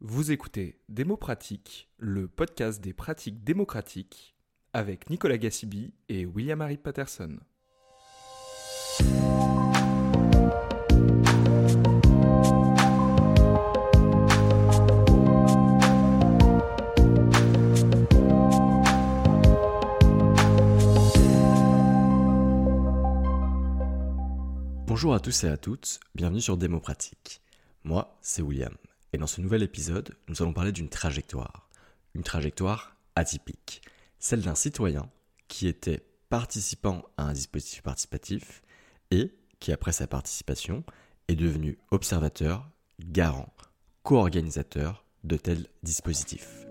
Vous écoutez Démo Pratique, le podcast des pratiques démocratiques, avec Nicolas Gassibi et William-Harry Patterson. Bonjour à tous et à toutes, bienvenue sur Démo Pratique. Moi, c'est William, et dans ce nouvel épisode, nous allons parler d'une trajectoire. Une trajectoire atypique, celle d'un citoyen qui était participant à un dispositif participatif et qui, après sa participation, est devenu observateur, garant, co-organisateur de tels dispositifs.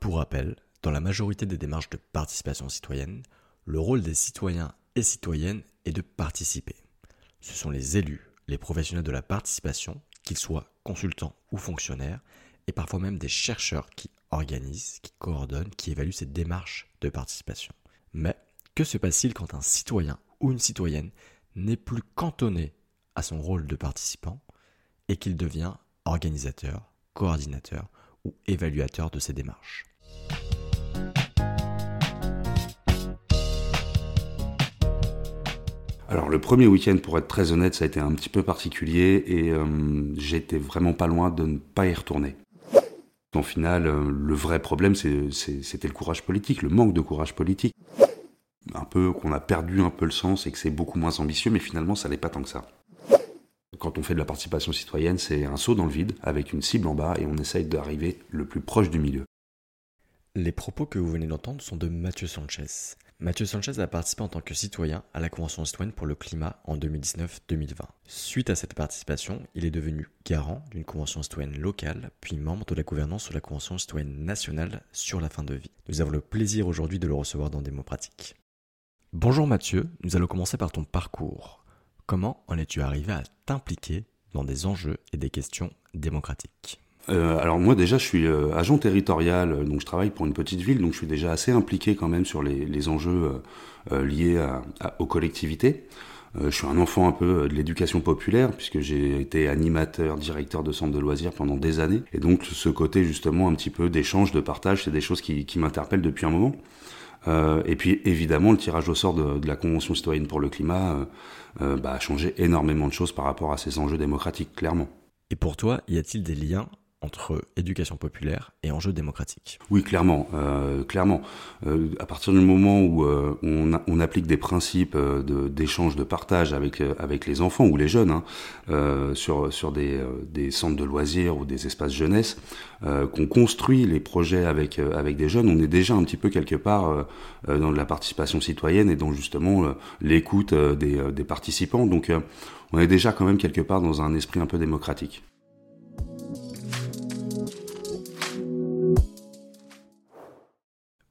Pour rappel, dans la majorité des démarches de participation citoyenne, le rôle des citoyens et citoyennes est de participer. Ce sont les élus, les professionnels de la participation, qu'ils soient consultants ou fonctionnaires, et parfois même des chercheurs qui organisent, qui coordonnent, qui évaluent ces démarches de participation. Mais que se passe-t-il quand un citoyen ou une citoyenne n'est plus cantonné à son rôle de participant et qu'il devient organisateur, coordinateur ou évaluateur de ces démarches? Alors le premier week-end, pour être très honnête, ça a été un petit peu particulier et euh, j'étais vraiment pas loin de ne pas y retourner. En final, euh, le vrai problème, c'était le courage politique, le manque de courage politique. Un peu qu'on a perdu un peu le sens et que c'est beaucoup moins ambitieux, mais finalement, ça n'est pas tant que ça. Quand on fait de la participation citoyenne, c'est un saut dans le vide avec une cible en bas et on essaye d'arriver le plus proche du milieu. Les propos que vous venez d'entendre sont de Mathieu Sanchez. Mathieu Sanchez a participé en tant que citoyen à la Convention citoyenne pour le climat en 2019-2020. Suite à cette participation, il est devenu garant d'une Convention citoyenne locale, puis membre de la gouvernance de la Convention citoyenne nationale sur la fin de vie. Nous avons le plaisir aujourd'hui de le recevoir dans Démo Pratiques. Bonjour Mathieu, nous allons commencer par ton parcours. Comment en es-tu arrivé à t'impliquer dans des enjeux et des questions démocratiques? Euh, alors moi déjà je suis euh, agent territorial, euh, donc je travaille pour une petite ville, donc je suis déjà assez impliqué quand même sur les, les enjeux liés à, aux collectivités. je suis un enfant un peu de l'éducation populaire puisque j'ai été animateur, directeur de centre de loisirs pendant des années, et donc ce côté justement un petit peu d'échange, de partage, c'est des choses qui, qui m'interpellent depuis un moment. et puis évidemment le tirage au sort de, de la Convention citoyenne pour le climat bah, a changé énormément de choses par rapport à ces enjeux démocratiques, clairement. Et pour toi, y a-t-il des liens entre éducation populaire et enjeux démocratiques. Oui, clairement, euh, clairement. Euh, à partir du moment où euh, on, on, applique des principes euh, d'échange, de, partage avec euh, avec les enfants ou les jeunes hein, sur sur des, des centres de loisirs ou des espaces jeunesse, qu'on construit les projets avec avec des jeunes, on est déjà un petit peu quelque part dans de la participation citoyenne et dans justement l'écoute des, des participants. Donc, on est déjà quand même quelque part dans un esprit un peu démocratique.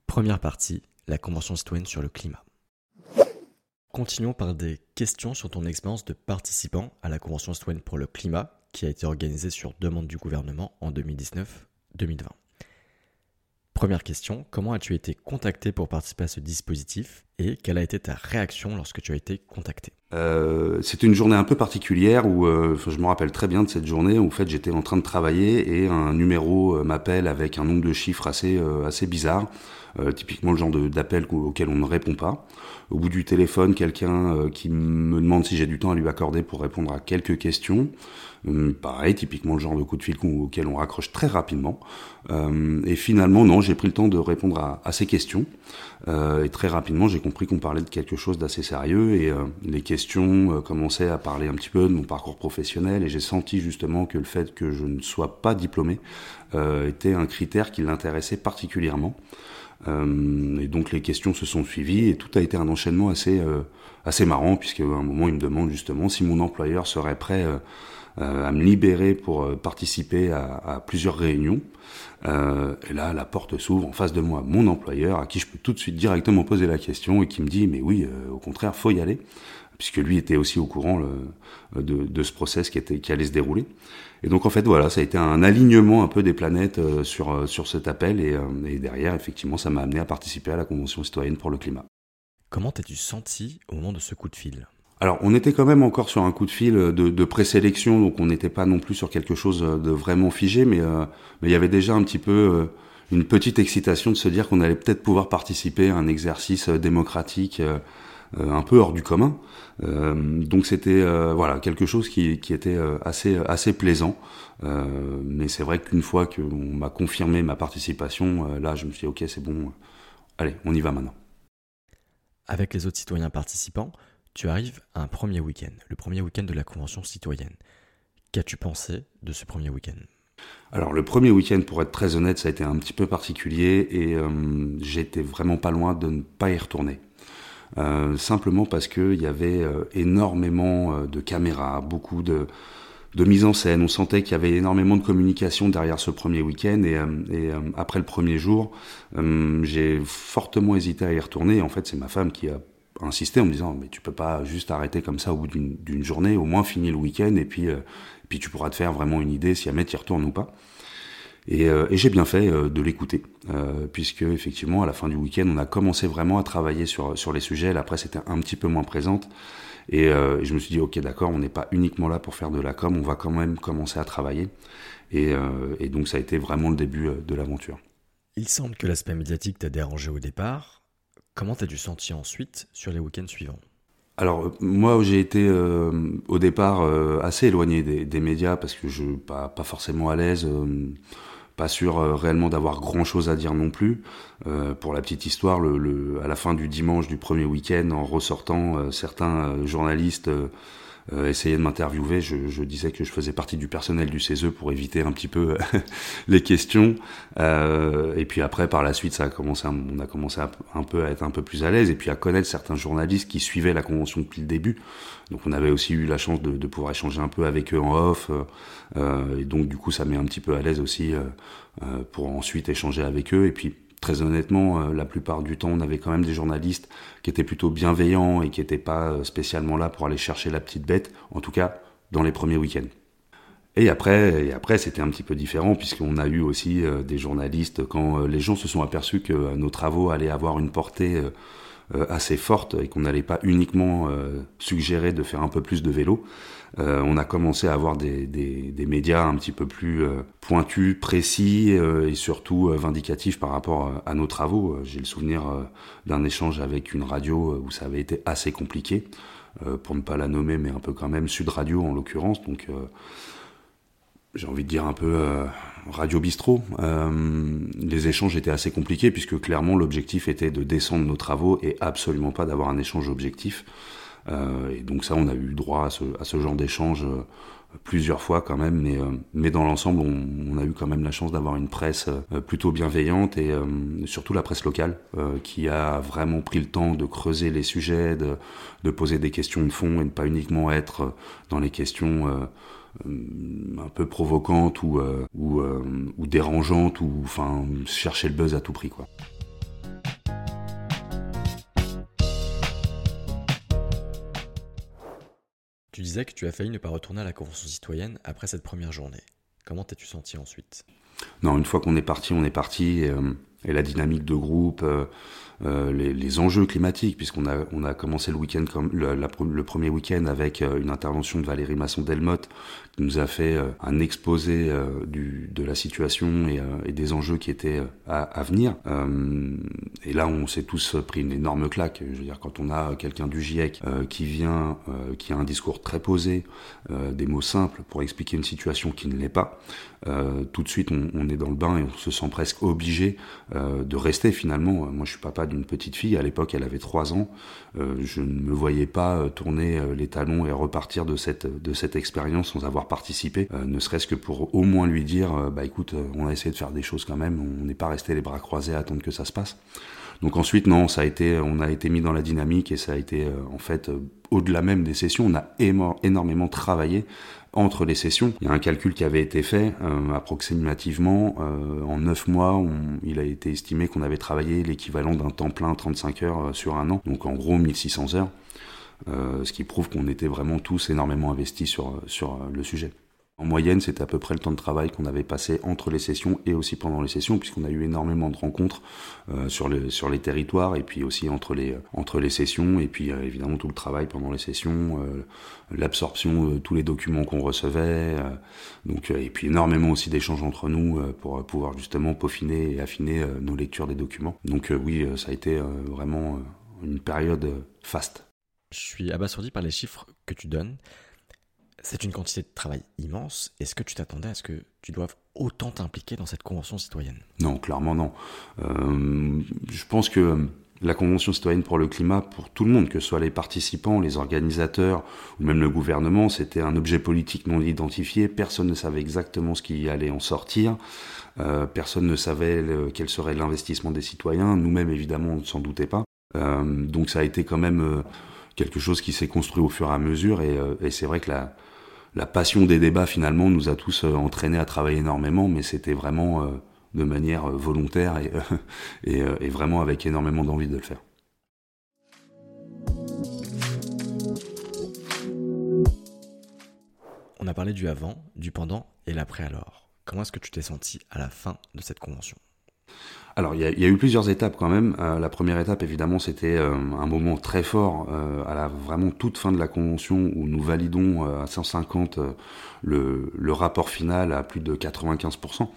Première partie, la Convention citoyenne sur le climat. Continuons par des questions sur ton expérience de participant à la Convention citoyenne pour le climat qui a été organisée sur demande du gouvernement en 2019-2020. Première question, comment as-tu été contacté pour participer à ce dispositif et quelle a été ta réaction lorsque tu as été contacté? Euh, C'était une journée un peu particulière où euh, je me rappelle très bien de cette journée où en fait j'étais en train de travailler et un numéro euh, m'appelle avec un nombre de chiffres assez euh, assez bizarre, typiquement le genre d'appel auquel on ne répond pas. Au bout du téléphone, quelqu'un qui me demande si j'ai du temps à lui accorder pour répondre à quelques questions. Hum, pareil, typiquement le genre de coup de fil auquel on raccroche très rapidement. Euh, et finalement, non, j'ai pris le temps de répondre à, à ces questions. Euh, et très rapidement, j'ai compris qu'on parlait de quelque chose d'assez sérieux. Et euh, les questions euh, commençaient à parler un petit peu de mon parcours professionnel. Et j'ai senti justement que le fait que je ne sois pas diplômé euh, était un critère qui l'intéressait particulièrement. et donc les questions se sont suivies et tout a été un enchaînement assez assez marrant puisqu'à un moment il me demande justement si mon employeur serait prêt euh, à me libérer pour euh, participer à, à, plusieurs réunions. Euh, et là, la porte s'ouvre en face de moi, mon employeur, à qui je peux tout de suite directement poser la question et qui me dit, mais oui, au contraire, faut y aller, puisque lui était aussi au courant de, de, ce process qui, était, qui allait se dérouler. Et donc en fait voilà, ça a été un alignement un peu des planètes sur sur cet appel et, et derrière effectivement ça m'a amené à participer à la convention citoyenne pour le climat. Comment t'es-tu senti au moment de ce coup de fil? Alors, on était quand même encore sur un coup de fil de, de présélection, donc on n'était pas non plus sur quelque chose de vraiment figé, mais mais il y avait déjà un petit peu une petite excitation de se dire qu'on allait peut-être pouvoir participer à un exercice démocratique un peu hors du commun. donc c'était voilà quelque chose qui, qui était assez assez plaisant. mais c'est vrai qu'une fois qu'on m'a confirmé ma participation, là je me suis dit ok c'est bon, allez on y va maintenant. Avec les autres citoyens participants, tu arrives à un premier week-end, le premier week-end de la Convention citoyenne. Qu'as-tu pensé de ce premier week-end? Alors le premier week-end, pour être très honnête, ça a été un petit peu particulier et euh, j'étais vraiment pas loin de ne pas y retourner. Euh, simplement parce qu'il y avait euh, énormément de caméras, beaucoup de, mise en scène. On sentait qu'il y avait énormément de communication derrière ce premier week-end et après le premier jour, j'ai fortement hésité à y retourner. En fait, c'est ma femme qui a insisté en me disant mais tu peux pas juste arrêter comme ça au bout d'une journée, au moins finir le week-end et puis puis tu pourras te faire vraiment une idée si jamais tu y retournes ou pas. Et, euh, j'ai bien fait euh, de l'écouter, euh, puisque effectivement à la fin du week-end, on a commencé vraiment à travailler sur sur les sujets. La presse était un petit peu moins présente, et je me suis dit ok d'accord, on n'est pas uniquement là pour faire de la com, on va quand même commencer à travailler. Et donc ça a été vraiment le début de l'aventure. Il semble que l'aspect médiatique t'a dérangé au départ. Comment t'as dû sentir ensuite sur les week-ends suivants? Alors moi j'ai été euh, au départ euh, assez éloigné des, médias parce que je pas pas forcément à l'aise, euh, pas sûr réellement d'avoir grand chose à dire non plus. pour la petite histoire, à la fin du dimanche du premier week-end, en ressortant, certains journalistes euh, de m'interviewer, je, je, disais que je faisais partie du personnel du CESE pour éviter un petit peu les questions. Euh, et puis après, par la suite, ça a commencé, on a commencé à, un peu à être un peu plus à l'aise et puis à connaître certains journalistes qui suivaient la convention depuis le début. Donc on avait aussi eu la chance de, de pouvoir échanger un peu avec eux en off. Euh, et donc du coup, ça met un petit peu à l'aise aussi euh, euh, pour ensuite échanger avec eux. Et puis très honnêtement, euh, la plupart du temps, on avait quand même des journalistes qui étaient plutôt bienveillants et qui n'étaient pas euh, spécialement là pour aller chercher la petite bête, en tout cas dans les premiers week-ends. Et après, et après c'était un petit peu différent puisqu'on a eu aussi euh, des journalistes quand les gens se sont aperçus que nos travaux allaient avoir une portée assez forte et qu'on n'allait pas uniquement suggérer de faire un peu plus de vélo. Euh, on a commencé à avoir des, des, médias un petit peu plus euh, pointus, précis euh, et surtout vindicatifs par rapport à nos travaux. J'ai le souvenir d'un échange avec une radio où ça avait été assez compliqué, pour ne pas la nommer, mais un peu quand même Sud Radio en l'occurrence. Donc j'ai envie de dire un peu radio bistrot. les échanges étaient assez compliqués puisque clairement l'objectif était de descendre nos travaux et absolument pas d'avoir un échange objectif. Euh, et donc ça, on a eu droit à ce, à ce genre d'échange euh, plusieurs fois quand même, mais, euh, mais dans l'ensemble, on, on, a eu quand même la chance d'avoir une presse plutôt bienveillante et surtout la presse locale qui a vraiment pris le temps de creuser les sujets, de, de, poser des questions de fond et ne pas uniquement être dans les questions un peu provocantes ou, ou, ou dérangeantes ou enfin chercher le buzz à tout prix quoi. Tu disais que tu as failli ne pas retourner à la convention citoyenne après cette première journée. Comment t'es-tu senti ensuite? Non, une fois qu'on est parti, on est parti. Et, euh, la dynamique de groupe, euh, euh, les, enjeux climatiques, puisqu'on a, on a commencé le week-end comme le, premier week-end avec une intervention de Valérie Masson-Delmotte qui nous a fait un exposé du, de la situation et, et, des enjeux qui étaient à, à venir. et là, on s'est tous pris une énorme claque. Je veux dire, quand on a quelqu'un du GIEC qui vient, qui a un discours très posé, des mots simples pour expliquer une situation qui ne l'est pas, tout de suite, on, on, est dans le bain et on se sent presque obligé de rester finalement. Moi, je suis papa d'une petite fille. À l'époque, elle avait trois ans. Euh, je ne me voyais pas euh, tourner euh, les talons et repartir de cette de cette expérience sans avoir participé, ne serait-ce que pour au moins lui dire, bah écoute, on a essayé de faire des choses quand même. On n'est pas resté les bras croisés à attendre que ça se passe. Donc ensuite, non, ça a été, on a été mis dans la dynamique et ça a été en fait au-delà même des sessions, on a énormément travaillé entre les sessions. Il y a un calcul qui avait été fait euh, approximativement. Euh, en 9 mois, il a été estimé qu'on avait travaillé l'équivalent d'un temps plein 35 heures euh, sur un an, donc en gros 1600 heures, ce qui prouve qu'on était vraiment tous énormément investis sur, sur le sujet. En moyenne, c'était à peu près le temps de travail qu'on avait passé entre les sessions et aussi pendant les sessions, puisqu'on a eu énormément de rencontres euh, sur, les, territoires et puis aussi entre les, entre les sessions, et puis euh, évidemment tout le travail pendant les sessions, euh, l'absorption de tous les documents qu'on recevait, donc, et puis énormément aussi d'échanges entre nous pour pouvoir justement peaufiner et affiner nos lectures des documents. Donc oui, ça a été vraiment une période faste. Je suis abasourdi par les chiffres que tu donnes. C'est une quantité de travail immense. Est-ce que tu t'attendais à ce que tu doives autant t'impliquer dans cette convention citoyenne? Non, clairement non. Euh, je pense que la Convention citoyenne pour le climat, pour tout le monde, que ce soit les participants, les organisateurs ou même le gouvernement, c'était un objet politique non identifié. Personne ne savait exactement ce qui allait en sortir. Euh, personne ne savait quel serait l'investissement des citoyens. Nous-mêmes, évidemment, on ne s'en doutait pas. Euh, donc ça a été quand même quelque chose qui s'est construit au fur et à mesure. Et, et c'est vrai que la, la passion des débats finalement nous a tous euh, entraînés à travailler énormément, mais c'était vraiment euh, de manière euh, volontaire et, vraiment avec énormément d'envie de le faire. On a parlé du avant, du pendant et l'après alors. Comment est-ce que tu t'es senti à la fin de cette convention? Alors, il y, a, eu plusieurs étapes quand même. Euh, la première étape, évidemment, c'était euh, un moment très fort euh, à la vraiment toute fin de la convention où nous validons à 150 le, le, rapport final à plus de 95%.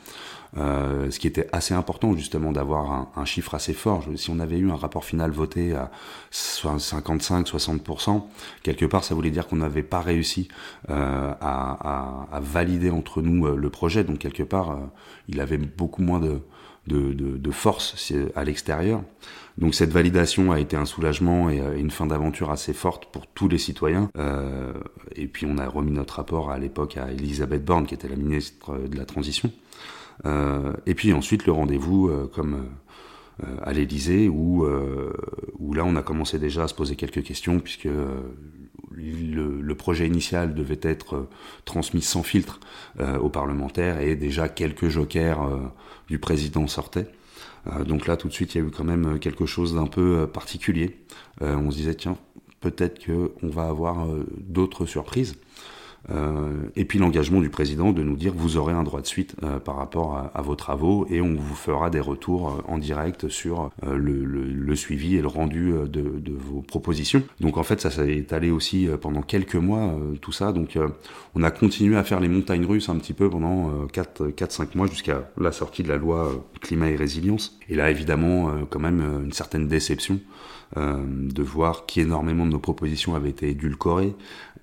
ce qui était assez important justement d'avoir un, un, chiffre assez fort. Si on avait eu un rapport final voté à 55-60%, quelque part ça voulait dire qu'on n'avait pas réussi à, à, à, valider entre nous le projet. Donc quelque part, il avait beaucoup moins de, de, de, de force à l'extérieur. Donc cette validation a été un soulagement et une fin d'aventure assez forte pour tous les citoyens. Euh, et puis on a remis notre rapport à l'époque à Elisabeth Borne, qui était la ministre de la Transition. Euh, et puis ensuite le rendez-vous, euh, comme euh, à l'Élysée, où, euh, où là on a commencé déjà à se poser quelques questions, puisque le, projet initial devait être transmis sans filtre aux parlementaires et déjà quelques jokers du président sortait. Euh, donc là, tout de suite, il y a eu quand même quelque chose d'un peu euh, particulier. Euh, on se disait, tiens, peut-être qu'on va avoir d'autres surprises. Euh, et puis l'engagement du président de nous dire vous aurez un droit de suite euh, par rapport à, vos travaux et on vous fera des retours euh, en direct sur le, suivi et le rendu de, de, vos propositions. Donc en fait ça s'est étalé aussi pendant quelques mois tout ça. Donc on a continué à faire les montagnes russes un petit peu pendant 4-5 mois jusqu'à la sortie de la loi climat et résilience. Et là évidemment quand même une certaine déception euh, de voir qu'énormément de nos propositions avaient été édulcorées,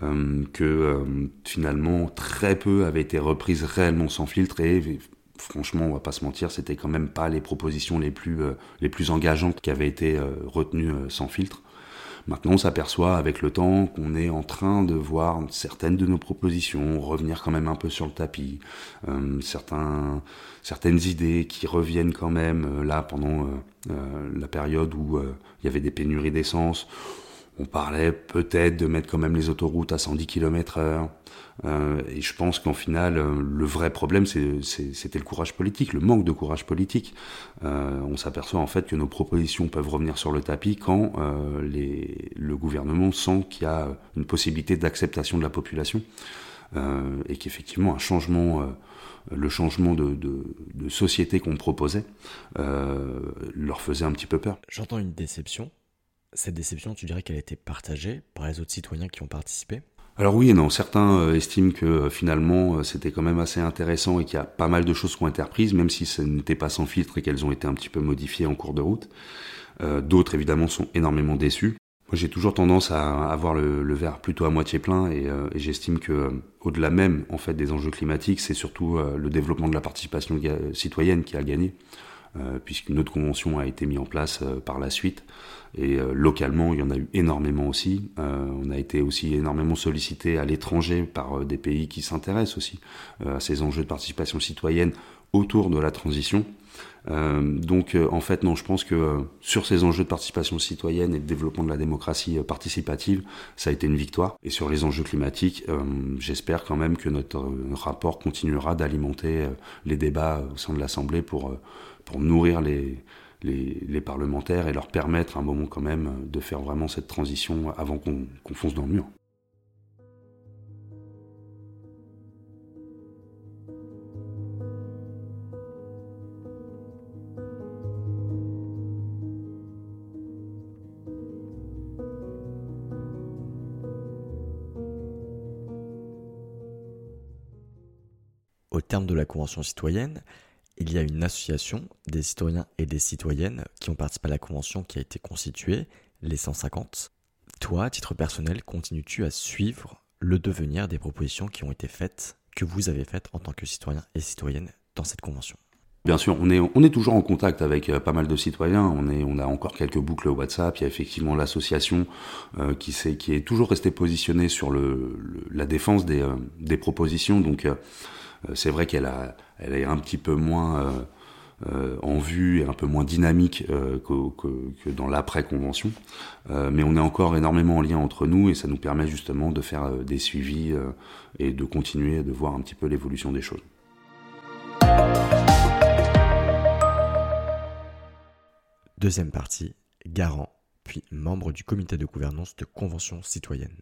euh, que euh, finalement très peu avaient été reprises réellement sans filtre et franchement, on va pas se mentir, c'était quand même pas les propositions les plus les plus engageantes qui avaient été retenues sans filtre. Maintenant, on s'aperçoit avec le temps qu'on est en train de voir certaines de nos propositions revenir quand même un peu sur le tapis, euh, certaines idées qui reviennent quand même euh, là pendant euh, la période où il y avait des pénuries d'essence. On parlait peut-être de mettre quand même les autoroutes à 110 km heure. Euh, et je pense qu'en final, euh, le vrai problème, c'était le courage politique, le manque de courage politique. Euh, on s'aperçoit en fait que nos propositions peuvent revenir sur le tapis quand le gouvernement sent qu'il y a une possibilité d'acceptation de la population et qu'effectivement un changement, le changement de société qu'on proposait leur faisait un petit peu peur. J'entends une déception. Cette déception, tu dirais qu'elle a été partagée par les autres citoyens qui ont participé? Alors oui et non, certains euh, estiment que euh, finalement euh, c'était quand même assez intéressant et qu'il y a pas mal de choses qui ont été même si ce n'était pas sans filtre et qu'elles ont été un petit peu modifiées en cours de route. D'autres évidemment sont énormément déçus. Moi j'ai toujours tendance à avoir le, verre plutôt à moitié plein et, et j'estime que au-delà même en fait des enjeux climatiques, c'est surtout le développement de la participation citoyenne qui a gagné. Euh, puisqu'une autre convention a été mise en place euh, par la suite. Et euh, localement, il y en a eu énormément aussi. on a été aussi énormément sollicité à l'étranger par des pays qui s'intéressent aussi à ces enjeux de participation citoyenne autour de la transition. donc en fait non, je pense que sur ces enjeux de participation citoyenne et de développement de la démocratie participative, ça a été une victoire. Et sur les enjeux climatiques, j'espère quand même que notre rapport continuera d'alimenter les débats au sein de l'Assemblée pour pour nourrir les, parlementaires et leur permettre un moment quand même de faire vraiment cette transition avant qu'on fonce dans le mur. Au terme de la Convention citoyenne, il y a une association des citoyens et des citoyennes qui ont participé à la Convention qui a été constituée, les 150. Toi, à titre personnel, continues-tu à suivre le devenir des propositions qui ont été faites, que vous avez faites en tant que citoyen et citoyenne dans cette Convention? Bien sûr, on est, on est toujours en contact avec euh, pas mal de citoyens. On, est, on a encore quelques boucles WhatsApp. Il y a effectivement l'association euh, qui, qui est toujours restée positionnée sur le, la défense des, euh, des propositions. Donc c'est vrai qu'elle a, elle est un petit peu moins en vue et un peu moins dynamique que, que, que, dans l'après-convention. mais on est encore énormément en lien entre nous et ça nous permet justement de faire des suivis et de continuer de voir un petit peu l'évolution des choses. Deuxième partie, garant, puis membre du comité de gouvernance de convention citoyenne.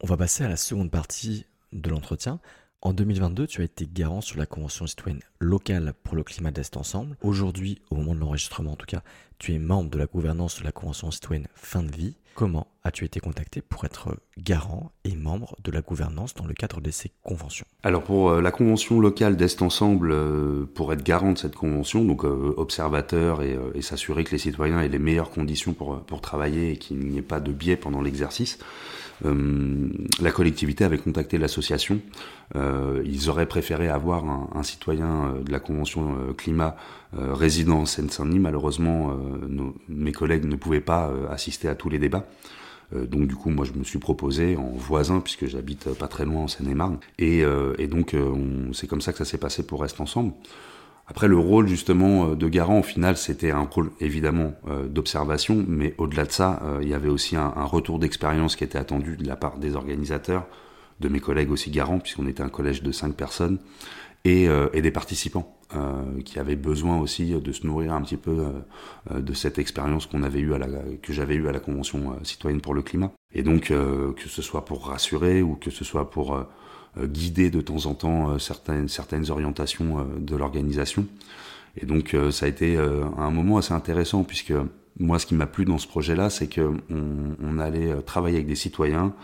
On va passer à la seconde partie de l'entretien. En 2022, tu as été garant sur la convention citoyenne locale pour le climat d'Est Ensemble. Aujourd'hui, au moment de l'enregistrement en tout cas, tu es membre de la gouvernance de la convention citoyenne fin de vie. Comment as-tu été contacté pour être garant et membre de la gouvernance dans le cadre de ces conventions? Alors pour euh, la convention locale d'Est Ensemble, euh, pour être garant de cette convention, donc euh, observateur et, s'assurer que les citoyens aient les meilleures conditions pour, pour travailler et qu'il n'y ait pas de biais pendant l'exercice, la collectivité avait contacté l'association. ils auraient préféré avoir un, citoyen de la convention climat résident en Seine-Saint-Denis. Malheureusement, mes collègues ne pouvaient pas assister à tous les débats. Euh, donc du coup, moi, je me suis proposé en voisin, puisque j'habite pas très loin en Seine-et-Marne. Et, euh, donc, euh, c'est comme ça que ça s'est passé pour Reste Ensemble. Après, le rôle justement de garant, au final, c'était un rôle évidemment d'observation, mais au-delà de ça, il y avait aussi un, retour d'expérience qui était attendu de la part des organisateurs, de mes collègues aussi garants, puisqu'on était un collège de cinq personnes, et, des participants. Euh, qui avaient besoin aussi de se nourrir un petit peu euh, de cette expérience qu'on avait eu à la, que j'avais eue à la Convention euh, citoyenne pour le climat. Et donc, que ce soit pour rassurer ou que ce soit pour guider de temps en temps certaines, certaines orientations de l'organisation. Et donc, ça a été un moment assez intéressant puisque moi, ce qui m'a plu dans ce projet-là, c'est que on, allait travailler avec des citoyens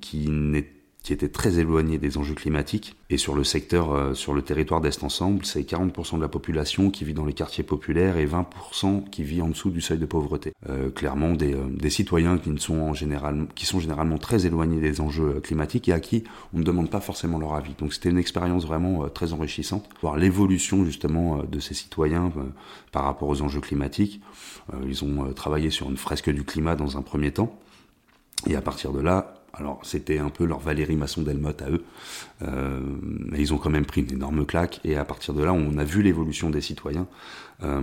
qui n'étaient qui était très éloigné des enjeux climatiques. Et sur le secteur, euh, sur le territoire d'Est Ensemble, c'est 40% de la population qui vit dans les quartiers populaires et 20% qui vit en dessous du seuil de pauvreté. Euh, clairement, des, euh, des, citoyens qui, ne sont en général, qui sont généralement très éloignés des enjeux climatiques et à qui on ne demande pas forcément leur avis. Donc c'était une expérience vraiment très enrichissante, voir l'évolution justement de ces citoyens par rapport aux enjeux climatiques. ils ont travaillé sur une fresque du climat dans un premier temps. Et à partir de là, alors c'était un peu leur Valérie Masson-Delmotte à eux, euh, mais ils ont quand même pris une énorme claque et à partir de là on a vu l'évolution des citoyens. Euh,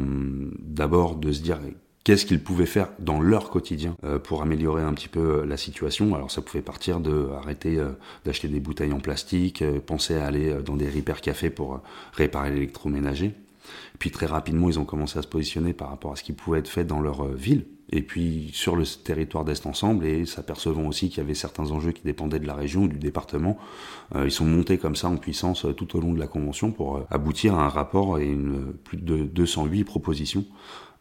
d'abord de se dire qu'est-ce qu'ils pouvaient faire dans leur quotidien euh, pour améliorer un petit peu la situation. Alors ça pouvait partir de arrêter d'acheter des bouteilles en plastique, penser à aller dans des repair cafés pour réparer l'électroménager. Puis très rapidement ils ont commencé à se positionner par rapport à ce qui pouvait être fait dans leur ville et puis sur le territoire d'Est Ensemble, et s'apercevant aussi qu'il y avait certains enjeux qui dépendaient de la région ou du département, euh, ils sont montés comme ça en puissance euh, tout au long de la convention pour euh, aboutir à un rapport et une, plus de 208 propositions,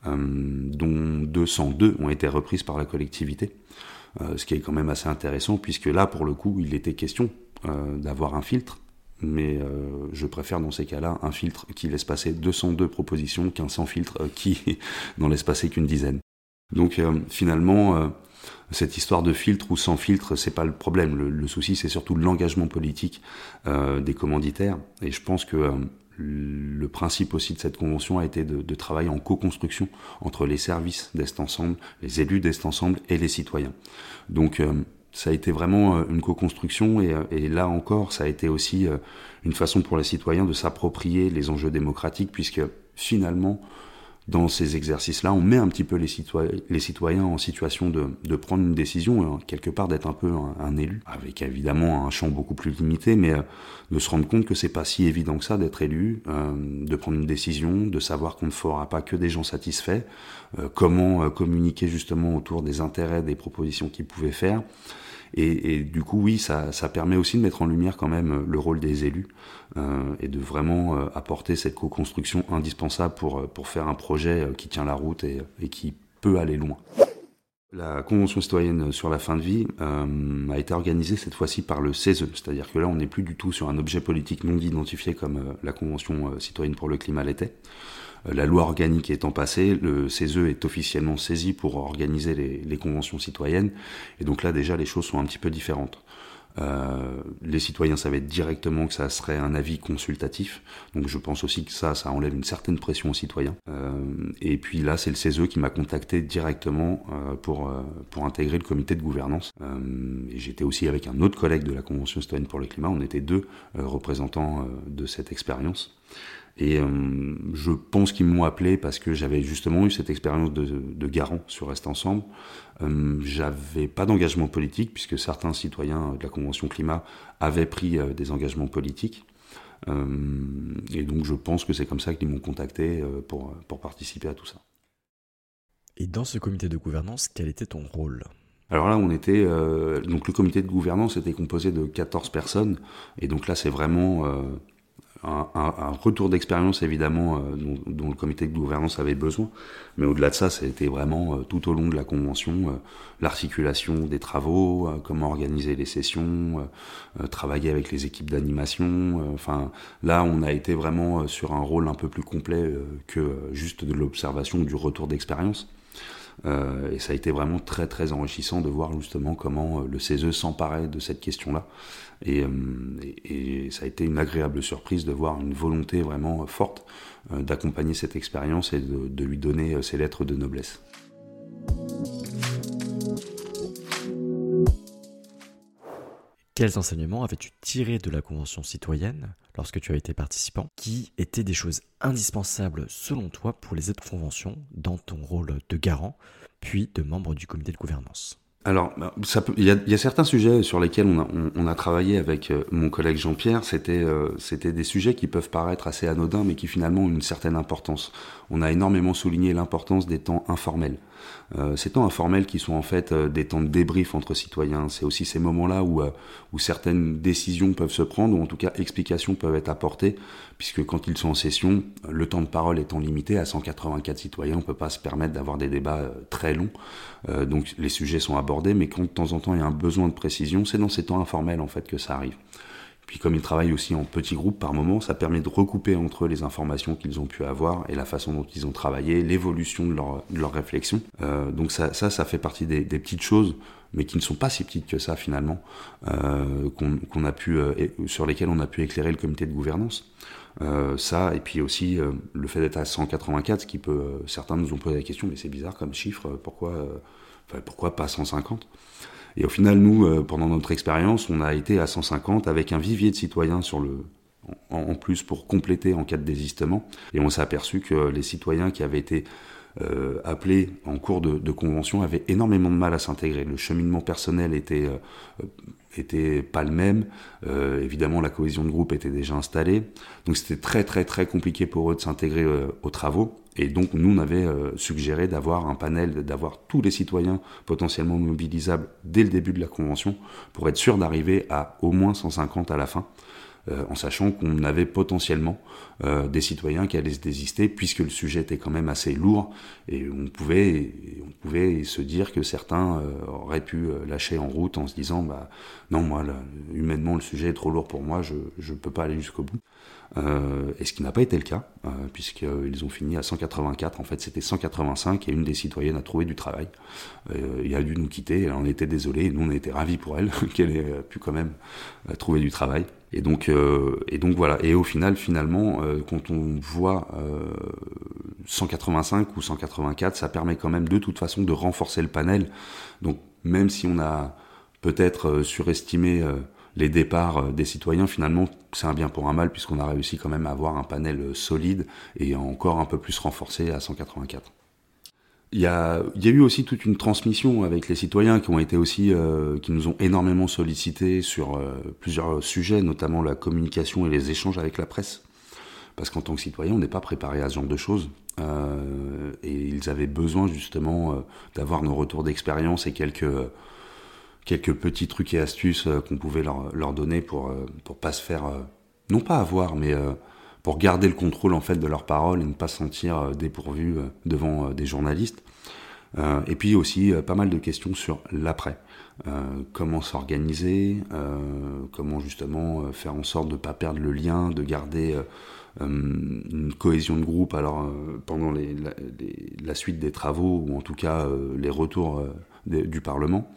dont 202 ont été reprises par la collectivité, ce qui est quand même assez intéressant puisque là, pour le coup, il était question d'avoir un filtre mais je préfère dans ces cas-là un filtre qui laisse passer 202 propositions qu'un sans filtre qui n'en laisse passer qu'une dizaine. Donc euh, finalement, euh, cette histoire de filtre ou sans filtre, c'est pas le problème. Le, souci, c'est surtout l'engagement politique euh, des commanditaires. Et je pense que le principe aussi de cette convention a été de, de travailler en co-construction entre les services d'Est Ensemble, les élus d'Est Ensemble et les citoyens. Donc ça a été vraiment une co-construction et, et, là encore, ça a été aussi une façon pour les citoyens de s'approprier les enjeux démocratiques puisque finalement, dans ces exercices-là, on met un petit peu les, citoyens, en situation de, prendre une décision, hein, quelque part d'être un peu un, élu, avec évidemment un champ beaucoup plus limité, mais euh, de se rendre compte que c'est pas si évident que ça d'être élu, euh, de prendre une décision, de savoir qu'on ne fera pas que des gens satisfaits, euh, comment communiquer justement autour des intérêts, des propositions qu'ils pouvaient faire. Et, du coup, oui, ça, permet aussi de mettre en lumière quand même le rôle des élus euh, et de vraiment euh, apporter cette co-construction indispensable pour, euh, pour faire un projet euh, qui tient la route et, qui peut aller loin. La Convention citoyenne sur la fin de vie euh, a été organisée cette fois-ci par le CESE, c'est-à-dire que là on n'est plus du tout sur un objet politique non identifié comme euh, la Convention euh, citoyenne pour le climat l'était. La loi organique étant passée, le CESE est officiellement saisi pour organiser les, conventions citoyennes, et donc là déjà les choses sont un petit peu différentes. Euh, les citoyens savaient directement que ça serait un avis consultatif, donc je pense aussi que ça, ça enlève une certaine pression aux citoyens. Euh, et puis là, c'est le CESE qui m'a contacté directement euh, pour, pour intégrer le comité de gouvernance. j'étais aussi avec un autre collègue de la Convention citoyenne pour le climat, on était deux représentants de cette expérience. Et euh, je pense qu'ils m'ont appelé parce que j'avais justement eu cette expérience de, de, garant sur Reste Ensemble. Euh, j'avais pas d'engagement politique puisque certains citoyens de la Convention climat avaient pris euh, des engagements politiques. Euh, et donc je pense que c'est comme ça qu'ils m'ont contacté pour, pour participer à tout ça. Et dans ce comité de gouvernance, quel était ton rôle? Alors là, on était donc le comité de gouvernance était composé de 14 personnes et donc là, c'est vraiment un, un, retour d'expérience évidemment euh, dont, dont, le comité de gouvernance avait besoin, mais au-delà de ça, c'était vraiment euh, tout au long de la convention euh, l'articulation des travaux, comment organiser les sessions, travailler avec les équipes d'animation. Enfin, là, on a été vraiment sur un rôle un peu plus complet que juste de l'observation du retour d'expérience. Euh, et ça a été vraiment très très enrichissant de voir justement comment euh, le CESE s'emparait de cette question-là. Et, euh, et, ça a été une agréable surprise de voir une volonté vraiment forte d'accompagner cette expérience et de lui donner ses lettres de noblesse. Quels enseignements avais-tu tiré de la Convention citoyenne lorsque tu as été participant Qui étaient des choses indispensables selon toi pour les autres conventions dans ton rôle de garant, puis de membre du comité de gouvernance? Alors, bah, il y, a certains sujets sur lesquels on a, travaillé avec euh, mon collègue Jean-Pierre. Euh, c'était des sujets qui peuvent paraître assez anodins, mais qui finalement ont une certaine importance. On a énormément souligné l'importance des temps informels. Euh, ces temps informels qui sont en fait euh, des temps de débrief entre citoyens. C'est aussi ces moments-là où, euh, où certaines décisions peuvent se prendre, ou en tout cas explications peuvent être apportées, puisque quand ils sont en session, le temps de parole étant limité à 184 citoyens, on peut pas se permettre d'avoir des débats très longs. donc les sujets sont abordés, mais quand de temps en temps il y a un besoin de précision, c'est dans ces temps informels en fait que ça arrive. Puis comme ils travaillent aussi en petits groupes par moment, ça permet de recouper entre les informations qu'ils ont pu avoir et la façon dont ils ont travaillé, l'évolution de leur, de leur réflexion. Euh, donc ça, ça, ça fait partie des, des, petites choses, mais qui ne sont pas si petites que ça finalement, euh, qu'on a pu, euh, sur lesquelles on a pu éclairer le comité de gouvernance. Euh, ça, et puis aussi euh, le fait d'être à 184, ce qui peut, euh, certains nous ont posé la question, mais c'est bizarre comme chiffre, pourquoi, pourquoi pas 150 et au final, nous, euh, pendant notre expérience, on a été à 150 avec un vivier de citoyens sur le, en, plus pour compléter en cas de désistement. Et on s'est aperçu que les citoyens qui avaient été euh, appelés en cours de, convention avaient énormément de mal à s'intégrer. Le cheminement personnel était euh, était pas le même. Évidemment, la cohésion de groupe était déjà installée, donc c'était très très très compliqué pour eux de s'intégrer aux travaux. Et donc nous, on avait euh, suggéré d'avoir un panel, d'avoir tous les citoyens potentiellement mobilisables dès le début de la convention pour être sûr d'arriver à au moins 150 à la fin. Euh, en sachant qu'on avait potentiellement euh, des citoyens qui allaient se désister, puisque le sujet était quand même assez lourd, et on pouvait, on pouvait se dire que certains euh, auraient pu lâcher en route en se disant, bah non, moi, là, humainement, le sujet est trop lourd pour moi, je ne peux pas aller jusqu'au bout. Euh, et ce qui n'a pas été le cas, euh, puisqu'ils ont fini à 184. En fait, c'était 185 et une des citoyennes a trouvé du travail. Euh, et a dû nous quitter. Elle en était désolée. Et nous, on était ravis pour elle qu'elle ait pu quand même euh, trouver du travail. Et donc, euh, et donc voilà. Et au final, finalement, euh, quand on voit 185 ou 184, ça permet quand même de toute façon de renforcer le panel. Donc, même si on a peut-être surestimé les départs euh, des citoyens, finalement, c'est un bien pour un mal, puisqu'on a réussi quand même à avoir un panel euh, solide et encore un peu plus renforcé à 184. Il y, a, eu aussi toute une transmission avec les citoyens qui ont été aussi, euh, qui nous ont énormément sollicité sur euh, plusieurs sujets, notamment la communication et les échanges avec la presse. Parce qu'en tant que citoyen, on n'est pas préparé à ce genre de choses. Euh, et ils avaient besoin justement d'avoir nos retours d'expérience et quelques quelques petits trucs et astuces qu'on pouvait leur, leur, donner pour pour pas se faire non pas avoir mais pour garder le contrôle en fait de leurs paroles et ne pas se sentir dépourvu devant des journalistes. et puis aussi pas mal de questions sur l'après. comment s'organiser, comment justement faire en sorte de ne pas perdre le lien, de garder une cohésion de groupe alors pendant la, suite des travaux ou en tout cas les retours du Parlement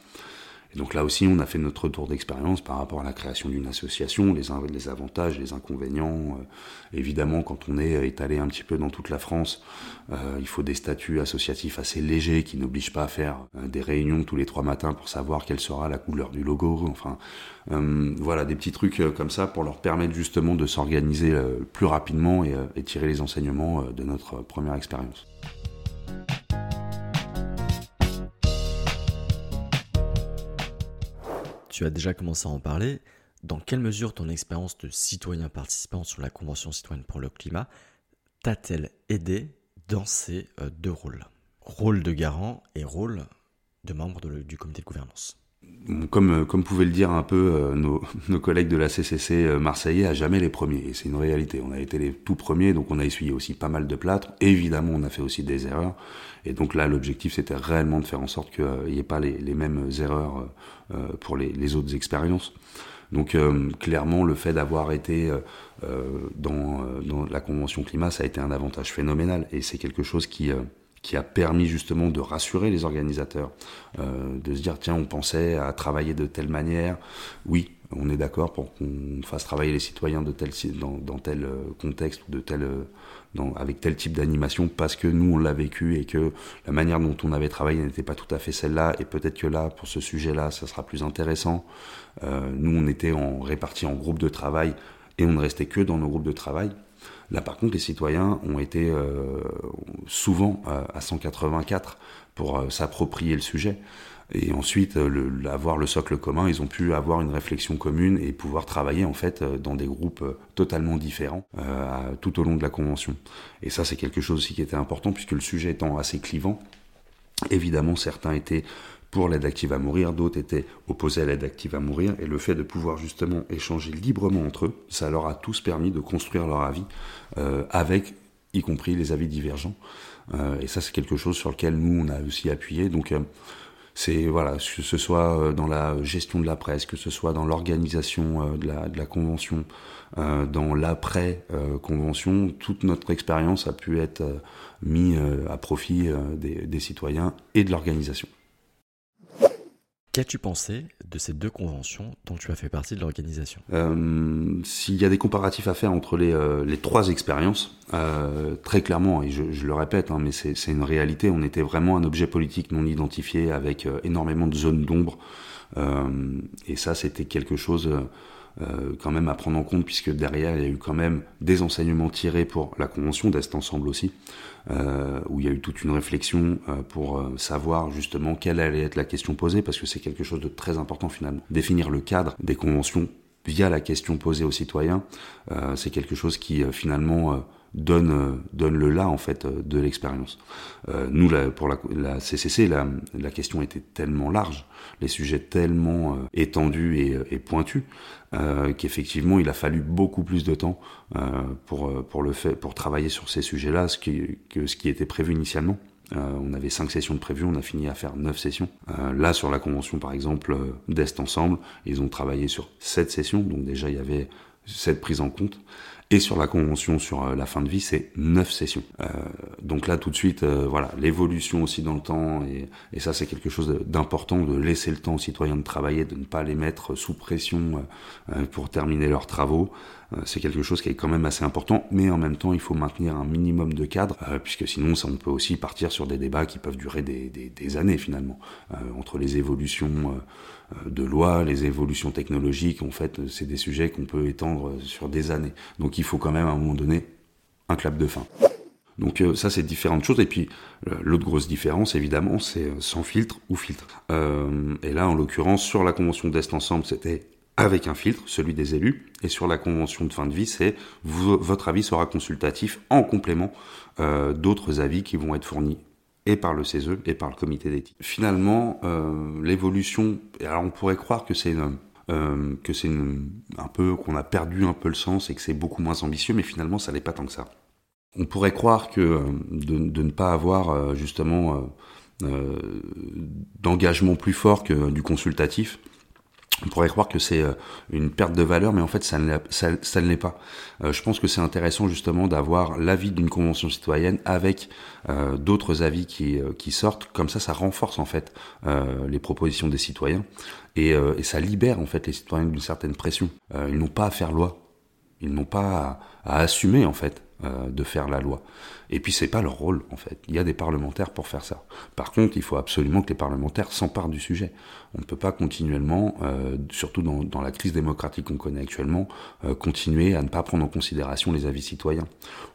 donc là aussi, on a fait notre tour d'expérience par rapport à la création d'une association, les, avantages, les inconvénients. Euh, évidemment, quand on est étalé un petit peu dans toute la France, euh, il faut des statuts associatifs assez légers qui n'obligent pas à faire euh, des réunions tous les trois matins pour savoir quelle sera la couleur du logo. Enfin, voilà, des petits trucs comme ça pour leur permettre justement de s'organiser plus rapidement et, et tirer les enseignements de notre première expérience. Tu as déjà commencé à en parler. Dans quelle mesure ton expérience de citoyen participant sur la Convention citoyenne pour le climat t'a-t-elle aidé dans ces euh, deux rôles? Rôle de garant et rôle de membre du comité de gouvernance comme, euh, comme pouvaient le dire un peu euh, nos, collègues de la CCC marseillais, à jamais les premiers. Et c'est une réalité. On a été les tout premiers, donc on a essuyé aussi pas mal de plâtre. Évidemment, on a fait aussi des erreurs. Et donc là, l'objectif, c'était réellement de faire en sorte qu'il n'y ait pas les, mêmes erreurs pour les, autres expériences. Donc clairement, le fait d'avoir été dans, dans, la Convention climat, ça a été un avantage phénoménal. Et c'est quelque chose qui qui a permis justement de rassurer les organisateurs, euh, de se dire tiens on pensait à travailler de telle manière, oui on est d'accord pour qu'on fasse travailler les citoyens de tel dans, tel euh, contexte ou de tel euh, dans, avec tel type d'animation parce que nous on l'a vécu et que la manière dont on avait travaillé n'était pas tout à fait celle-là et peut-être que là pour ce sujet-là ça sera plus intéressant. Euh, nous on était en répartis en groupes de travail et on ne restait que dans nos groupes de travail. Là, par contre, les citoyens ont été euh, souvent à 184 pour euh, s'approprier le sujet. Et ensuite, avoir le socle commun, ils ont pu avoir une réflexion commune et pouvoir travailler en fait dans des groupes totalement différents euh, tout au long de la convention. Et ça, c'est quelque chose aussi qui était important puisque le sujet étant assez clivant, évidemment, certains étaient pour l'aide active à mourir, d'autres étaient opposés à l'aide active à mourir, et le fait de pouvoir justement échanger librement entre eux, ça leur a tous permis de construire leur avis euh, avec, y compris les avis divergents. Euh, et ça, c'est quelque chose sur lequel nous, on a aussi appuyé. Donc, euh, c'est voilà, que ce soit dans la gestion de la presse, que ce soit dans l'organisation de la, de, la, convention, dans l'après convention, toute notre expérience a pu être mise à profit des, des citoyens et de l'organisation. Qu'as-tu pensé de ces deux conventions dont tu as fait partie de l'organisation? Euh, S'il y a des comparatifs à faire entre les, euh, trois expériences, euh, très clairement, et je, le répète, hein, mais c'est une réalité, on était vraiment un objet politique non identifié avec énormément de zones d'ombre. Et ça, c'était quelque chose euh, quand même à prendre en compte, puisque derrière, il y a eu quand même des enseignements tirés pour la convention d'Est Ensemble aussi. Euh, où il y a eu toute une réflexion euh, pour euh, savoir justement quelle allait être la question posée, parce que c'est quelque chose de très important finalement. Définir le cadre des conventions via la question posée aux citoyens, c'est quelque chose qui finalement donne donne le là en fait de l'expérience. nous pour la, la CCC la, la, question était tellement large, les sujets tellement étendus et, et pointus euh, qu'effectivement il a fallu beaucoup plus de temps euh, pour, euh, pour, le fait, pour travailler sur ces sujets-là ce qui, que ce qui était prévu initialement. on avait cinq sessions de prévues, on a fini à faire neuf sessions. là, sur la convention, par exemple, d'Est Ensemble, ils ont travaillé sur sept sessions, donc déjà il y avait cette prise en compte. Et sur la convention sur euh, la fin de vie, c'est neuf sessions. Euh, donc là, tout de suite, euh, voilà, l'évolution aussi dans le temps, et, et ça, c'est quelque chose d'important, de laisser le temps aux citoyens de travailler, de ne pas les mettre sous pression pour terminer leurs travaux. c'est quelque chose qui est quand même assez important, mais en même temps, il faut maintenir un minimum de cadre, puisque sinon, ça, on peut aussi partir sur des débats qui peuvent durer des, des, des années finalement, entre les évolutions de loi, les évolutions technologiques, en fait, c'est des sujets qu'on peut étendre sur des années. Donc il faut quand même à un moment donné un clap de fin. Donc euh, ça c'est différentes choses et puis euh, l'autre grosse différence évidemment c'est euh, sans filtre ou filtre. et là en l'occurrence sur la convention d'Est Ensemble c'était avec un filtre, celui des élus, et sur la convention de fin de vie c'est votre avis sera consultatif en complément d'autres avis qui vont être fournis et par le CESE et par le comité d'éthique. Finalement, euh, l'évolution, alors on pourrait croire que c'est euh, que c'est un peu qu'on a perdu un peu le sens et que c'est beaucoup moins ambitieux, mais finalement ça n'est pas tant que ça. On pourrait croire que euh, de, ne pas avoir euh, justement d'engagement plus fort que du consultatif on pourrait croire que c'est euh, une perte de valeur, mais en fait, ça ne, l'est pas. Euh, je pense que c'est intéressant justement d'avoir l'avis d'une convention citoyenne avec euh, d'autres avis qui, qui sortent. Comme ça, ça renforce en fait les propositions des citoyens et, et, ça libère en fait les citoyens d'une certaine pression. ils n'ont pas à faire loi, ils n'ont pas à, à assumer en fait de faire la loi. Et puis c'est pas leur rôle en fait. Il y a des parlementaires pour faire ça. Par contre, il faut absolument que les parlementaires s'emparent du sujet. On ne peut pas continuellement, euh, surtout dans, dans, la crise démocratique qu'on connaît actuellement, euh, continuer à ne pas prendre en considération les avis citoyens.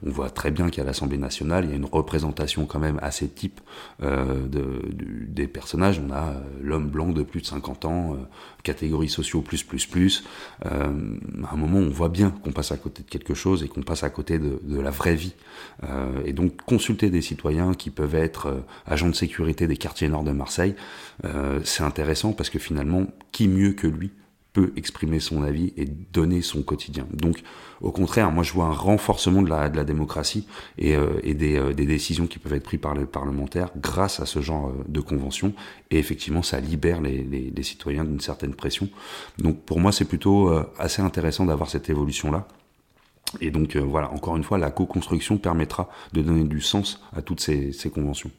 On voit très bien qu'à l'Assemblée nationale, il y a une représentation quand même assez type euh, de, des personnages. On a euh, l'homme blanc de plus de 50 ans, euh, catégorie sociaux plus plus plus. à un moment, on voit bien qu'on passe à côté de quelque chose et qu'on passe à côté de, de la vraie vie et donc consulter des citoyens qui peuvent être euh, agents de sécurité des quartiers nord de Marseille, euh, c'est intéressant parce que finalement, qui mieux que lui peut exprimer son avis et donner son quotidien. Donc, au contraire, moi je vois un renforcement de la, démocratie et, euh, des, décisions qui peuvent être prises par les parlementaires grâce à ce genre de convention. Et effectivement, ça libère les citoyens d'une certaine pression. Donc, pour moi, c'est plutôt assez intéressant d'avoir cette évolution-là. Et donc euh, voilà, encore une fois, la co-construction permettra de donner du sens à toutes ces, conventions.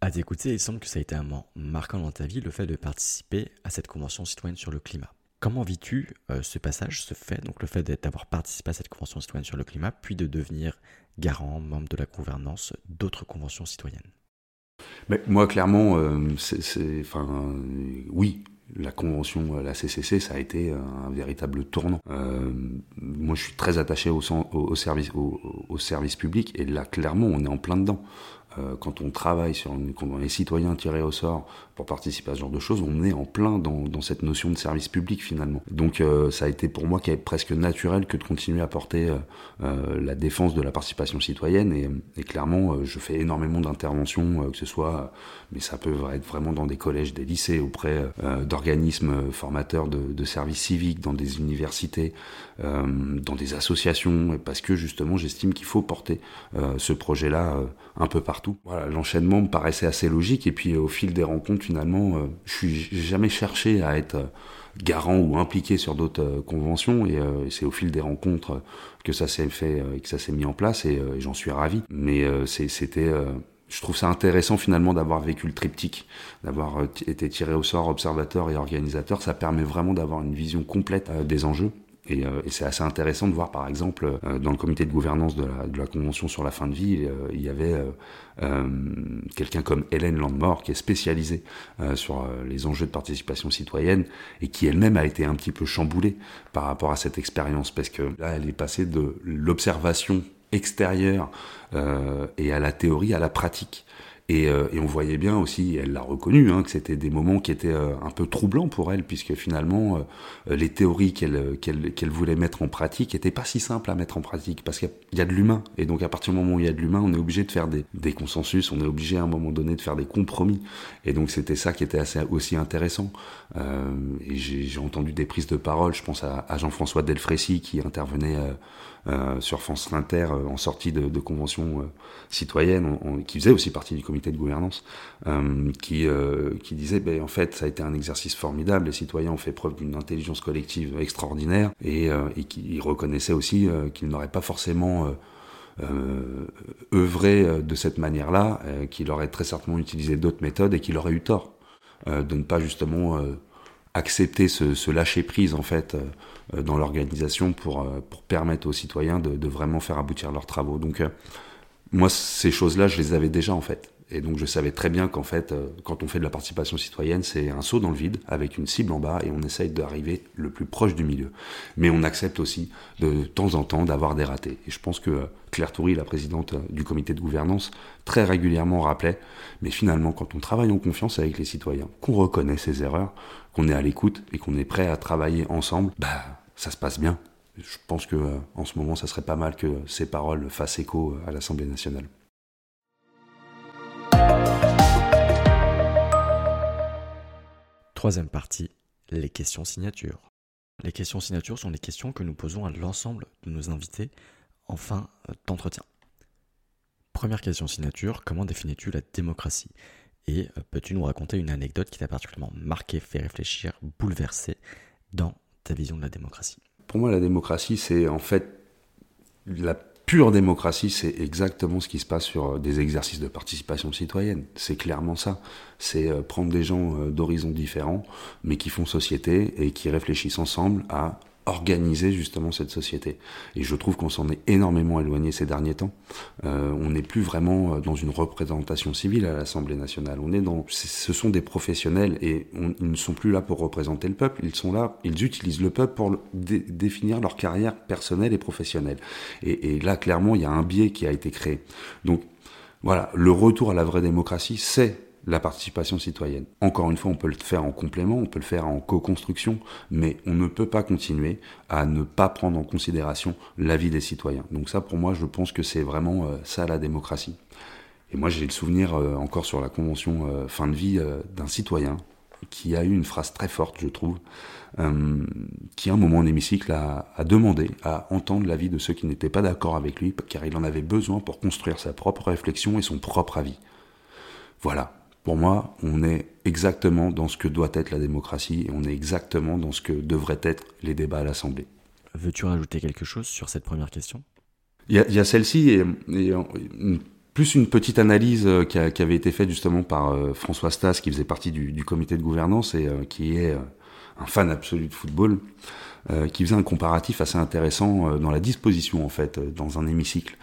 À t'écouter, il semble que ça a été un moment marquant dans ta vie, le fait de participer à cette convention citoyenne sur le climat. Comment vis-tu euh, ce passage, ce fait, donc le fait d'avoir participé à cette convention citoyenne sur le climat, puis de devenir garant, membre de la gouvernance d'autres conventions citoyennes? Moi, clairement, euh, c'est, enfin, oui, la convention, euh, la CCC, ça a été un véritable tournant. Euh, moi, je suis très attaché au, service, au, service public, et là, clairement, on est en plein dedans. Euh, quand on travaille sur une, quand on est citoyen tiré au sort pour participer à ce genre de choses, on est en plein dans, dans cette notion de service public finalement. Donc euh, ça a été pour moi presque naturel que de continuer à porter euh, la défense de la participation citoyenne. Et, et clairement je fais énormément d'interventions, que ce soit, mais ça peut être vraiment dans des collèges, des lycées, auprès d'organismes formateurs de, de, services civiques, dans des universités, dans des associations, parce que justement j'estime qu'il faut porter ce projet-là un peu partout voilà, l'enchaînement me paraissait assez logique et puis au fil des rencontres finalement, euh, je suis jamais cherché à être euh, garant ou impliqué sur d'autres euh, conventions et c'est au fil des rencontres que ça s'est fait et que ça s'est mis en place et, j'en suis ravi. Mais c'était je trouve ça intéressant finalement d'avoir vécu le triptyque, d'avoir été tiré au sort observateur et organisateur. Ça permet vraiment d'avoir une vision complète des enjeux. Euh, et, c'est assez intéressant de voir, par exemple, euh, dans le comité de gouvernance de la, de la Convention sur la fin de vie, euh, il y avait quelqu'un comme Hélène Landmore, qui est spécialisée sur les enjeux de participation citoyenne, et qui elle-même a été un petit peu chamboulée par rapport à cette expérience, parce que là, elle est passée de l'observation extérieure et à la théorie, à la pratique. Et, euh, et, on voyait bien aussi, elle l'a reconnu, hein, que c'était des moments qui étaient euh, un peu troublants pour elle, puisque finalement, euh, les théories qu'elle qu'elle qu'elle voulait mettre en pratique n'étaient pas si simples à mettre en pratique, parce qu'il y, a de l'humain. Et donc à partir du moment où il y a de l'humain, on est obligé de faire des, des, consensus, on est obligé à un moment donné de faire des compromis. Et donc c'était ça qui était assez, aussi intéressant. et j'ai entendu des prises de parole, je pense à, à Jean-François Delfrécy qui intervenait euh, sur France Inter euh, en sortie de, de convention euh, citoyenne, qui faisait aussi partie du comité de gouvernance, qui, qui disait ben, en fait ça a été un exercice formidable, les citoyens ont fait preuve d'une intelligence collective extraordinaire et, et qui reconnaissait aussi qu'ils n'auraient pas forcément euh, œuvré de cette manière-là, qu'il aurait très certainement utilisé d'autres méthodes et qu'il aurait eu tort de ne pas justement accepter ce, ce lâcher prise en fait euh, dans l'organisation pour, euh, pour permettre aux citoyens de, de, vraiment faire aboutir leurs travaux. Donc euh, moi ces choses-là je les avais déjà en fait. Et donc je savais très bien qu'en fait, quand on fait de la participation citoyenne, c'est un saut dans le vide avec une cible en bas et on essaye d'arriver le plus proche du milieu. Mais on accepte aussi de temps en temps d'avoir des ratés. Et je pense que Claire Toury, la présidente du comité de gouvernance, très régulièrement rappelait, mais finalement quand on travaille en confiance avec les citoyens, qu'on reconnaît ses erreurs, qu'on est à l'écoute et qu'on est prêt à travailler ensemble, bah ça se passe bien. Je pense que en ce moment, ça serait pas mal que ces paroles fassent écho à l'Assemblée nationale. Troisième partie, les questions signatures. Les questions signature sont les questions que nous posons à l'ensemble de nos invités en fin euh, d'entretien. Première question signature, comment définis-tu la démocratie? Et euh, peux-tu nous raconter une anecdote qui t'a particulièrement marqué, fait réfléchir, bouleversé dans ta vision de la démocratie Pour moi, la démocratie, c'est en fait la pure démocratie, c'est exactement ce qui se passe sur euh, des exercices de participation citoyenne. C'est clairement ça. C'est euh, prendre des gens euh, d'horizons différents, mais qui font société et qui réfléchissent ensemble à organiser justement cette société. Et je trouve qu'on s'en est énormément éloigné ces derniers temps. Euh, on n'est plus vraiment euh, dans une représentation civile à l'Assemblée nationale. On est dans, ce sont des professionnels et ils ne sont plus là pour représenter le peuple. Ils sont là, ils utilisent le peuple pour définir leur carrière personnelle et professionnelle. Et, et là, clairement, il y a un biais qui a été créé. Donc, voilà, le retour à la vraie démocratie, c'est la participation citoyenne. Encore une fois, on peut le faire en complément, on peut le faire en co-construction, mais on ne peut pas continuer à ne pas prendre en considération l'avis des citoyens. Donc ça, pour moi, je pense que c'est vraiment euh, ça la démocratie. Et moi, j'ai le souvenir euh, encore sur la convention euh, fin de vie d'un citoyen qui a eu une phrase très forte, je trouve, qui à un moment en hémicycle a, a demandé à entendre l'avis de ceux qui n'étaient pas d'accord avec lui, car il en avait besoin pour construire sa propre réflexion et son propre avis. Voilà, pour moi, on est exactement dans ce que doit être la démocratie et on est exactement dans ce que devraient être les débats à l'Assemblée. Veux-tu rajouter quelque chose sur cette première question? Il y a, celle-ci et, plus une petite analyse euh, qui, avait été faite justement par euh, François Stas, qui faisait partie du, comité de gouvernance et euh, qui est un fan absolu de football. Euh, qui faisait un comparatif assez intéressant euh, dans la disposition en fait euh, dans un hémicycle.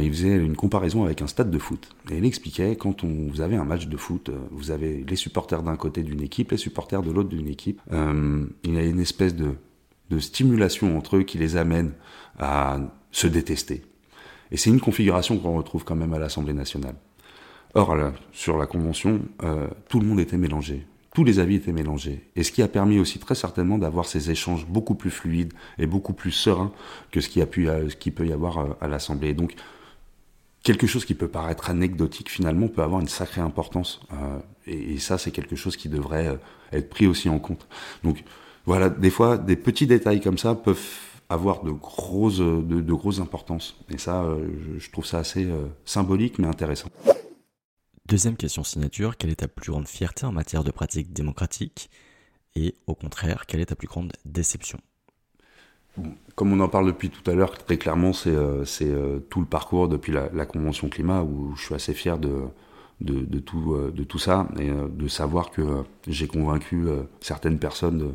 il faisait une comparaison avec un stade de foot et il expliquait quand on, vous avez un match de foot, vous avez les supporters d'un côté d'une équipe, les supporters de l'autre d'une équipe. il y a une espèce de, stimulation entre eux qui les amène à se détester. Et c'est une configuration qu'on retrouve quand même à l'Assemblée nationale. Or, sur la Convention, tout le monde était mélangé tous les avis étaient mélangés. Et ce qui a permis aussi très certainement d'avoir ces échanges beaucoup plus fluides et beaucoup plus sereins que ce qui, a pu, euh, ce qui peut y avoir euh, à l'Assemblée. Donc, quelque chose qui peut paraître anecdotique finalement peut avoir une sacrée importance. Euh, et, ça, c'est quelque chose qui devrait être pris aussi en compte. Donc, voilà, des fois, des petits détails comme ça peuvent avoir de grosses, de, grosses importances. Et ça, je, trouve ça assez symbolique mais intéressant. Deuxième question signature, quelle est ta plus grande fierté en matière de pratique démocratique Et au contraire, quelle est ta plus grande déception? Comme on en parle depuis tout à l'heure, très clairement, c'est euh, euh, tout le parcours depuis la, Convention climat où je suis assez fier de, tout, euh, de ça et de savoir que j'ai convaincu certaines personnes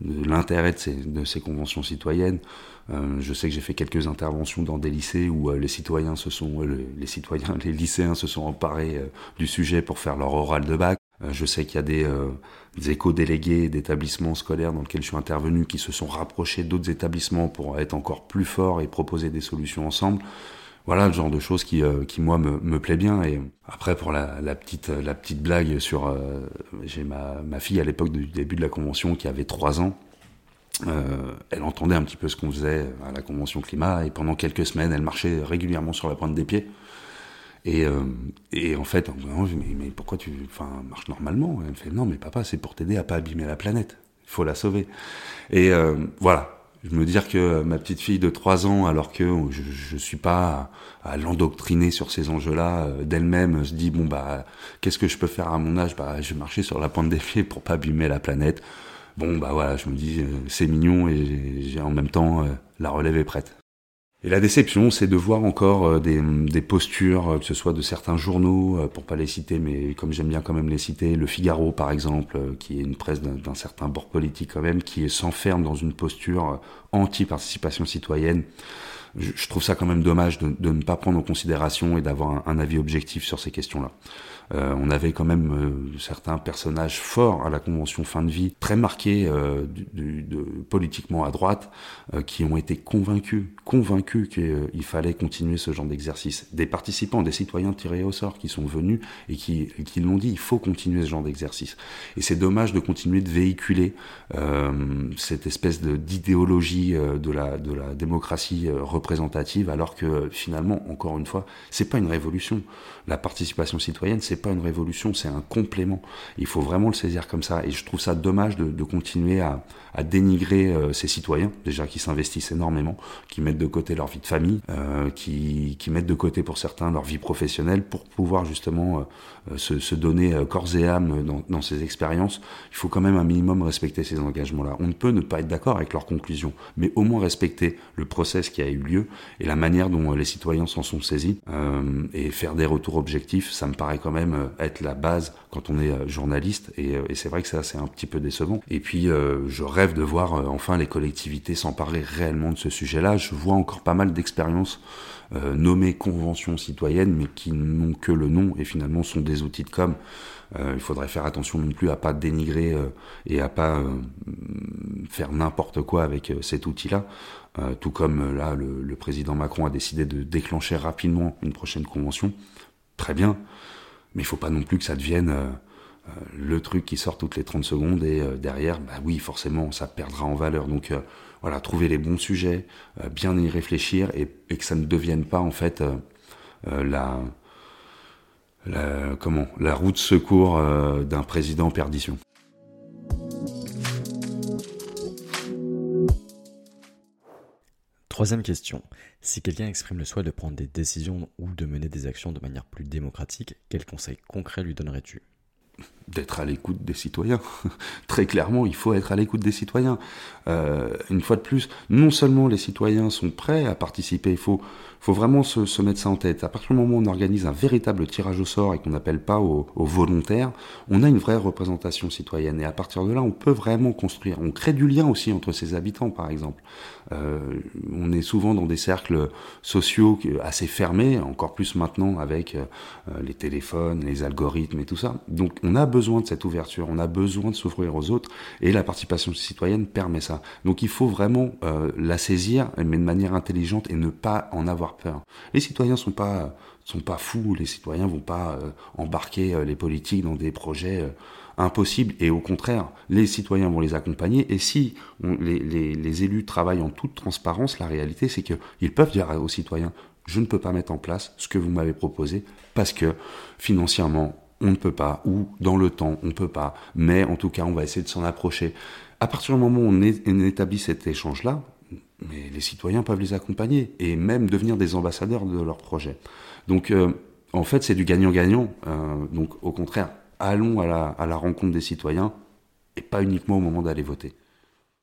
de l'intérêt de ces, conventions citoyennes. Euh, je sais que j'ai fait quelques interventions dans des lycées où euh, les citoyens se sont, euh, les citoyens, les lycéens se sont emparés du sujet pour faire leur oral de bac. je sais qu'il y a des, des éco-délégués d'établissements scolaires dans lesquels je suis intervenu qui se sont rapprochés d'autres établissements pour être encore plus forts et proposer des solutions ensemble. Voilà le genre de choses qui, euh, qui moi me, me plaît bien. Et après pour la, la petite la petite blague sur euh, j'ai ma, ma fille à l'époque du début de la convention qui avait trois ans euh, elle entendait un petit peu ce qu'on faisait à la convention climat et pendant quelques semaines elle marchait régulièrement sur la pointe des pieds. Et, euh, et en fait mais, mais pourquoi tu enfin marches normalement? Elle me fait non mais papa c'est pour t'aider à pas abîmer la planète. Il faut la sauver. Et voilà. Je me dire que ma petite fille de 3 ans, alors que je ne suis pas à, l'endoctriner sur ces enjeux-là, euh, d'elle-même se dit bon bah qu'est-ce que je peux faire à mon âge? Bah je vais marcher sur la pointe des pieds pour pas abîmer la planète. Bon bah voilà, je me dis euh, c'est mignon et en même temps euh, la relève est prête. Et la déception, c'est de voir encore euh, des, postures, que ce soit de certains journaux, pour pas les citer, mais comme j'aime bien quand même les citer, Le Figaro par exemple, qui est une presse d'un certain bord politique quand même, qui s'enferme dans une posture anti-participation citoyenne. Je, trouve ça quand même dommage de, de, ne pas prendre en considération et d'avoir un, avis objectif sur ces questions-là. Euh, on avait quand même euh, certains personnages forts à la convention fin de vie, très marqués euh, de, politiquement à droite, qui ont été convaincus, convaincus qu'il fallait continuer ce genre d'exercice. Des participants, des citoyens tirés au sort qui sont venus et qui, qui l'ont dit, il faut continuer ce genre d'exercice. Et c'est dommage de continuer de véhiculer cette espèce d'idéologie de, la, de la démocratie représentative, alors que finalement, encore une fois, c'est pas une révolution. La participation citoyenne, c'est pas une révolution, c'est un complément. Il faut vraiment le saisir comme ça. Et je trouve ça dommage de, continuer à, dénigrer euh, ces citoyens, déjà qui s'investissent énormément, qui mettent de côté leur vie de famille, euh, qui, mettent de côté pour certains leur vie professionnelle pour pouvoir justement euh, se, se, donner corps et âme dans, dans ces expériences. Il faut quand même un minimum respecter ces engagements-là. On ne peut ne pas être d'accord avec leurs conclusions, mais au moins respecter le process qui a eu lieu et la manière dont les citoyens s'en sont saisis euh, et faire des retours objectifs, ça me paraît quand même être la base quand on est journaliste et, et c'est vrai que ça c'est un petit peu décevant. Et puis euh, je rêve de voir euh, enfin les collectivités s'emparer réellement de ce sujet-là. Je vois encore pas mal d'expériences euh, nommées conventions citoyennes, mais qui n'ont que le nom et finalement sont des outils de com. Euh, il faudrait faire attention non plus à pas dénigrer euh, et à pas euh, faire n'importe quoi avec cet outil-là. tout comme là, le, le, président Macron a décidé de déclencher rapidement une prochaine convention. Très bien, mais il faut pas non plus que ça devienne euh, le truc qui sort toutes les 30 secondes et euh, derrière, bah oui, forcément, ça perdra en valeur. Donc euh, voilà, trouver les bons sujets, bien y réfléchir et, que ça ne devienne pas en fait la, la, comment, la roue de secours d'un président en perdition. Troisième question. Si quelqu'un exprime le souhait de prendre des décisions ou de mener des actions de manière plus démocratique, quels conseils concrets lui donnerais-tu? D'être à l'écoute des citoyens. Très clairement, il faut être à l'écoute des citoyens. Euh, une fois de plus, non seulement les citoyens sont prêts à participer, il faut, faut vraiment se, se, mettre ça en tête. À partir du moment où on organise un véritable tirage au sort et qu'on n'appelle pas aux, aux, volontaires, on a une vraie représentation citoyenne. Et à partir de là, on peut vraiment construire. On crée du lien aussi entre ses habitants, par exemple. Euh, on est souvent dans des cercles sociaux assez fermés, encore plus maintenant avec euh, les téléphones, les algorithmes et tout ça. Donc on a besoin de cette ouverture, on a besoin de s'ouvrir aux autres, et la participation citoyenne permet ça. Donc il faut vraiment euh, la saisir, mais de manière intelligente et ne pas en avoir peur. Les citoyens sont pas sont pas fous, les citoyens vont pas euh, embarquer euh, les politiques dans des projets impossibles, et au contraire, les citoyens vont les accompagner, et si les, élus travaillent en toute transparence, la réalité c'est qu'ils peuvent dire aux citoyens, je ne peux pas mettre en place ce que vous m'avez proposé, parce que financièrement, on ne peut pas, ou dans le temps, on ne peut pas, mais en tout cas, on va essayer de s'en approcher. À partir du moment où on, établit cet échange-là, les citoyens peuvent les accompagner et même devenir des ambassadeurs de leur projet. Donc, euh, en fait, c'est du gagnant-gagnant. Euh, donc, au contraire, allons à la, à la rencontre des citoyens et pas uniquement au moment d'aller voter.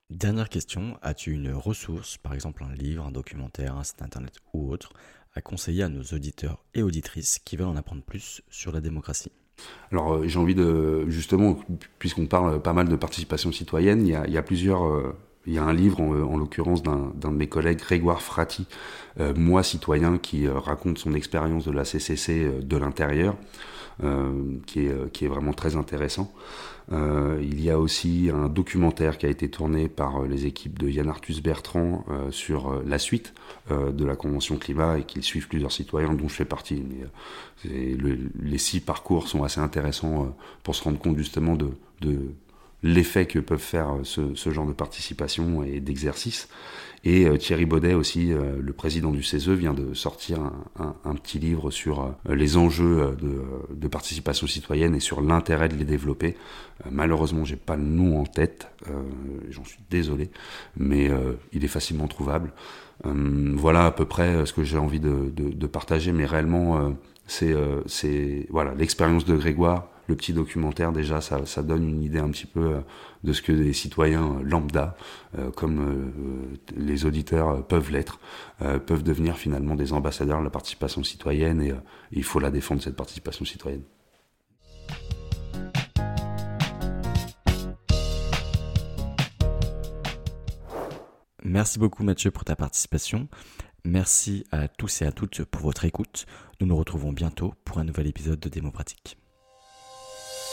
Dernière question, as-tu une ressource, par exemple un livre, un documentaire, un site internet ou autre, à conseiller à nos auditeurs et auditrices qui veulent en apprendre plus sur la démocratie? Alors euh, j'ai envie de justement, puisqu'on parle pas mal de participation citoyenne, il y a, plusieurs. Euh, il y a un livre, en, en l'occurrence, d'un de mes collègues, Grégoire Frati, euh, Moi citoyen, qui raconte son expérience de la CCC de l'intérieur, qui est vraiment très intéressant. Il y a aussi un documentaire qui a été tourné par les équipes de Yann Arthus Bertrand sur la suite de la Convention climat et qu'ils suivent plusieurs citoyens, dont je fais partie. Le, les six parcours sont assez intéressants pour se rendre compte justement de, de l'effet que peuvent faire ce, ce, genre de participation et d'exercice. Et euh, Thierry Baudet aussi, euh, le président du CESE, vient de sortir un, petit livre sur euh, les enjeux de, participation citoyenne et sur l'intérêt de les développer. malheureusement, j'ai pas le nom en tête, j'en suis désolé, mais il est facilement trouvable. voilà à peu près ce que j'ai envie de, partager, mais réellement, c'est voilà l'expérience de Grégoire le petit documentaire déjà ça, donne une idée un petit peu euh, de ce que les citoyens lambda euh, comme euh, les auditeurs peuvent l'être peuvent devenir finalement des ambassadeurs de la participation citoyenne et, il faut la défendre cette participation citoyenne. Merci beaucoup Mathieu pour ta participation. Merci à tous et à toutes pour votre écoute. Nous nous retrouvons bientôt pour un nouvel épisode de Démo Pratique.